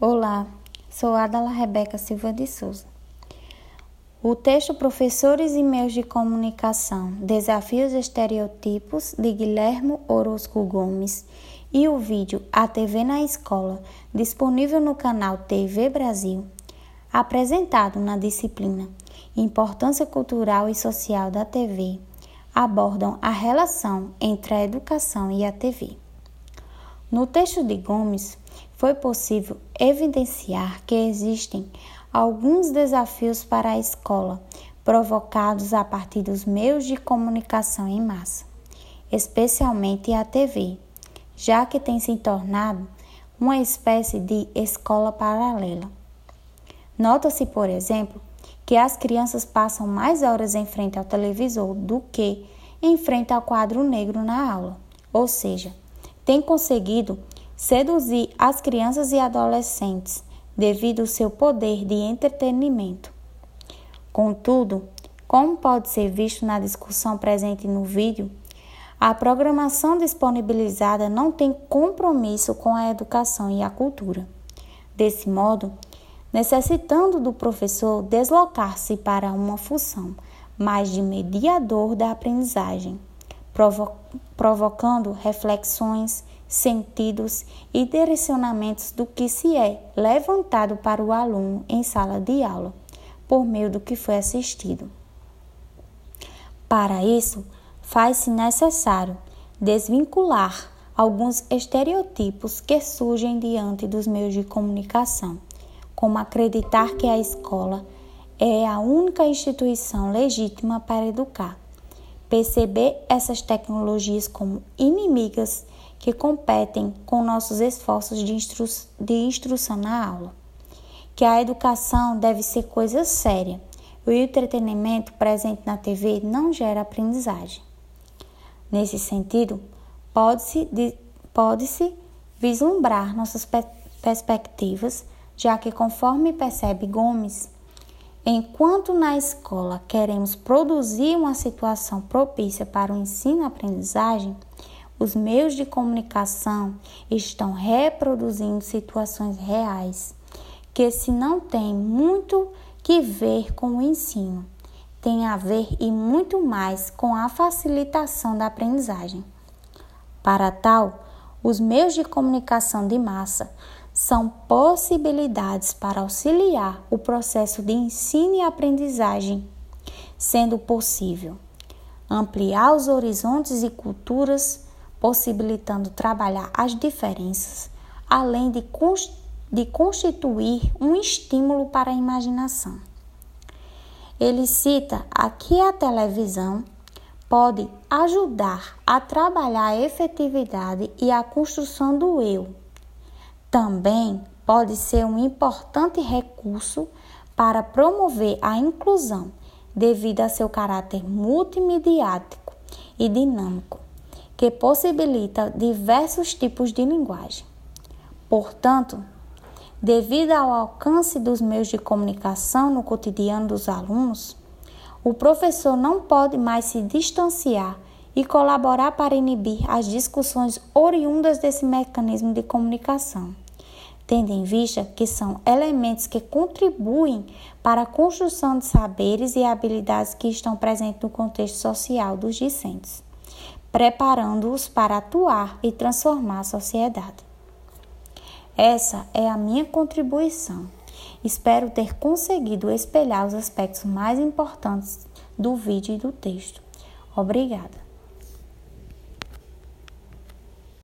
Olá, sou Adala Rebeca Silva de Souza. O texto Professores e Meios de Comunicação, Desafios e Estereotipos, de Guilhermo Orozco Gomes, e o vídeo A TV na Escola, disponível no canal TV Brasil, apresentado na disciplina Importância Cultural e Social da TV, abordam a relação entre a educação e a TV. No texto de Gomes, foi possível evidenciar que existem alguns desafios para a escola, provocados a partir dos meios de comunicação em massa, especialmente a TV, já que tem se tornado uma espécie de escola paralela. Nota-se, por exemplo, que as crianças passam mais horas em frente ao televisor do que em frente ao quadro negro na aula, ou seja, tem conseguido seduzir as crianças e adolescentes devido ao seu poder de entretenimento. Contudo, como pode ser visto na discussão presente no vídeo, a programação disponibilizada não tem compromisso com a educação e a cultura. Desse modo, necessitando do professor deslocar-se para uma função mais de mediador da aprendizagem, provo provocando reflexões sentidos e direcionamentos do que se é levantado para o aluno em sala de aula, por meio do que foi assistido. Para isso, faz-se necessário desvincular alguns estereotipos que surgem diante dos meios de comunicação, como acreditar que a escola é a única instituição legítima para educar, perceber essas tecnologias como inimigas que competem com nossos esforços de, instru de instrução na aula. Que a educação deve ser coisa séria e o entretenimento presente na TV não gera aprendizagem. Nesse sentido, pode-se pode vislumbrar nossas pe perspectivas, já que, conforme percebe Gomes, enquanto na escola queremos produzir uma situação propícia para o ensino-aprendizagem, os meios de comunicação estão reproduzindo situações reais que, se não tem muito que ver com o ensino, tem a ver e muito mais com a facilitação da aprendizagem. Para tal, os meios de comunicação de massa são possibilidades para auxiliar o processo de ensino e aprendizagem, sendo possível ampliar os horizontes e culturas possibilitando trabalhar as diferenças, além de, de constituir um estímulo para a imaginação. Ele cita aqui a televisão pode ajudar a trabalhar a efetividade e a construção do eu. Também pode ser um importante recurso para promover a inclusão, devido a seu caráter multimediático e dinâmico que possibilita diversos tipos de linguagem. Portanto, devido ao alcance dos meios de comunicação no cotidiano dos alunos, o professor não pode mais se distanciar e colaborar para inibir as discussões oriundas desse mecanismo de comunicação, tendo em vista que são elementos que contribuem para a construção de saberes e habilidades que estão presentes no contexto social dos discentes preparando-os para atuar e transformar a sociedade. Essa é a minha contribuição. Espero ter conseguido espelhar os aspectos mais importantes do vídeo e do texto. Obrigada.